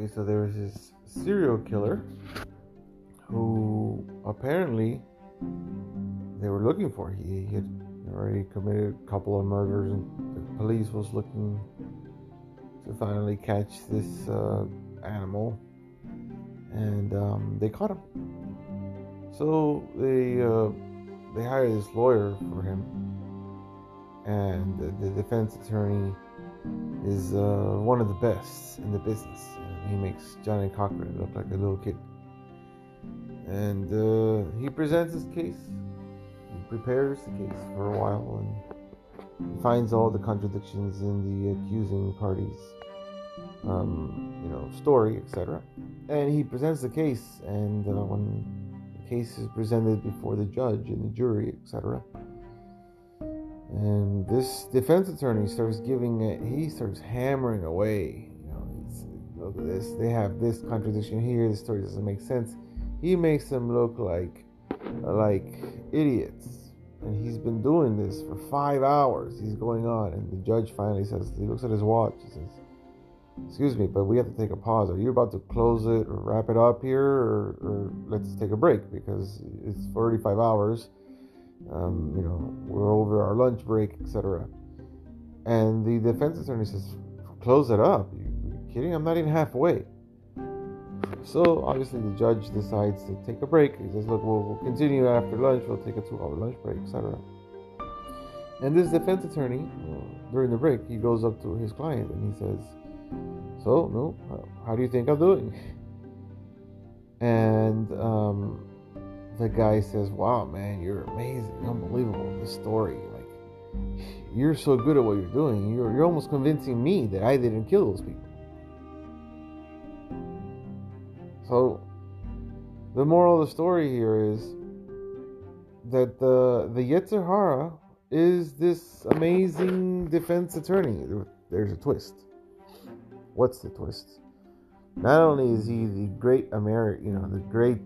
Okay, so there was this serial killer who apparently they were looking for. He, he had already committed a couple of murders, and the police was looking to finally catch this uh, animal, and um, they caught him. So they uh, they hired this lawyer for him, and the, the defense attorney is uh, one of the best in the business. he makes Johnnie Cochran look like a little kid. And uh, he presents his case. He prepares the case for a while and he finds all the contradictions in the accusing parties, um, you know, story, etc. And he presents the case. And uh, when the case is presented before the judge and the jury, etc., and this defense attorney starts giving it, he starts hammering away. You know, look at this, they have this contradiction here, the story doesn't make sense. He makes them look like like idiots. And he's been doing this for five hours. He's going on, and the judge finally says, he looks at his watch. He says, Excuse me, but we have to take a pause. Are you about to close it or wrap it up here, or, or let's take a break because it's 45 hours um, you know, we're over our lunch break, etc. And the defense attorney says, "Close it up. You, you kidding? I'm not even halfway." So obviously the judge decides to take a break. He says, "Look, we'll, we'll continue after lunch. We'll take a two-hour lunch break, etc." And this defense attorney, during the break, he goes up to his client and he says, "So, no, how do you think I'm doing?" And um, the guy says, Wow, man, you're amazing, unbelievable. this story, like, you're so good at what you're doing. You're, you're almost convincing me that I didn't kill those people. So, the moral of the story here is that the the Yetzer Hara is this amazing defense attorney. There's a twist. What's the twist? Not only is he the great American, you know, the great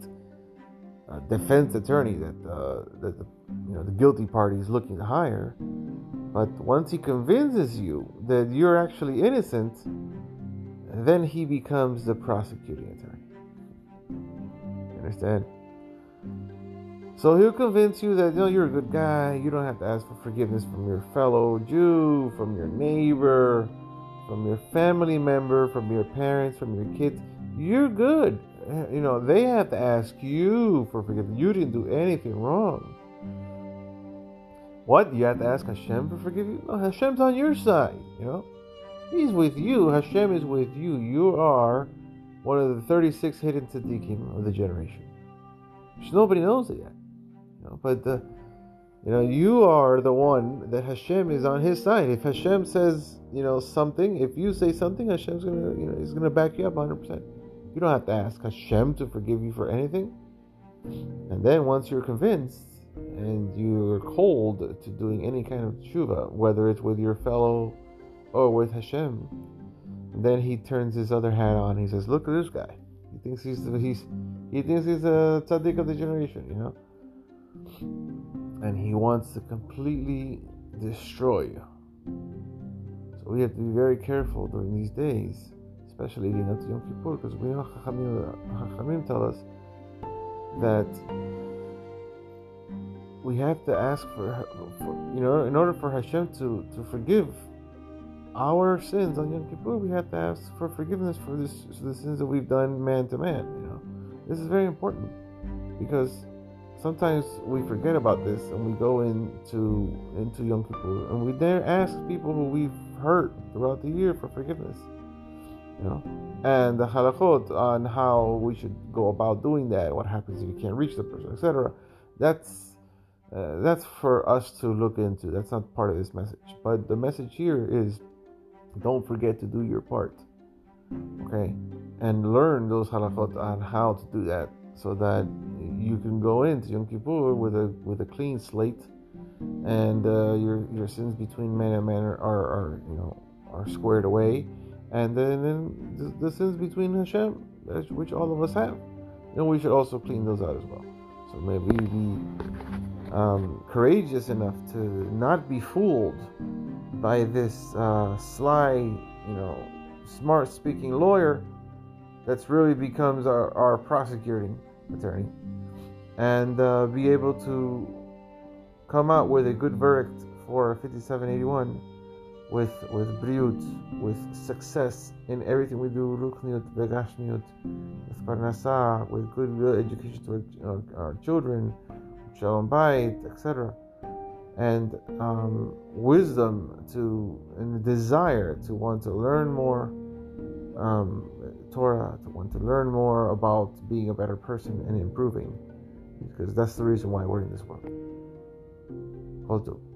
uh, defense attorney that uh, that the you know the guilty party is looking to hire. But once he convinces you that you're actually innocent, then he becomes the prosecuting attorney. You understand? So he'll convince you that you know you're a good guy. You don't have to ask for forgiveness from your fellow Jew, from your neighbor, from your family member, from your parents, from your kids. You're good you know, they have to ask you for forgiveness. You didn't do anything wrong. What? You have to ask Hashem for forgiveness? No, Hashem's on your side, you know? He's with you. Hashem is with you. You are one of the 36 hidden tzaddikim of the generation. Nobody knows it yet. You know, but the, you know, you are the one that Hashem is on his side. If Hashem says, you know, something, if you say something, Hashem's gonna, you know, he's gonna back you up 100 percent you don't have to ask Hashem to forgive you for anything. And then once you're convinced and you're cold to doing any kind of tshuva, whether it's with your fellow or with Hashem, then he turns his other hat on. He says, "Look at this guy. He thinks he's he's he thinks he's a tzaddik of the generation, you know." And he wants to completely destroy you. So we have to be very careful during these days especially leading up to Yom Kippur, because we know Chachamim tell us that we have to ask for, for, you know, in order for Hashem to, to forgive our sins on Yom Kippur, we have to ask for forgiveness for this, the sins that we've done man to man. You know, this is very important because sometimes we forget about this and we go into into Yom Kippur and we dare ask people who we've hurt throughout the year for forgiveness you know, and the halachot on how we should go about doing that, what happens if you can't reach the person, etc. That's uh, that's for us to look into. That's not part of this message. But the message here is, don't forget to do your part, okay, and learn those halachot on how to do that, so that you can go into Yom Kippur with a with a clean slate, and uh, your your sins between man and man are, are, are you know are squared away and then, the, sins between Hashem, which all of us have. And we should also clean those out as well. So maybe be um, courageous enough to not be fooled by this uh, sly, you know, smart speaking lawyer that's really becomes our, our prosecuting attorney and uh, be able to come out with a good verdict for 5781 with with briut, with success in everything we do, ruchniut, begashmiut, with parnasa, with good education to our, our children, shalom bayit, etc., and um, wisdom to and the desire to want to learn more um, Torah, to want to learn more about being a better person and improving, because that's the reason why we're in this world. Hold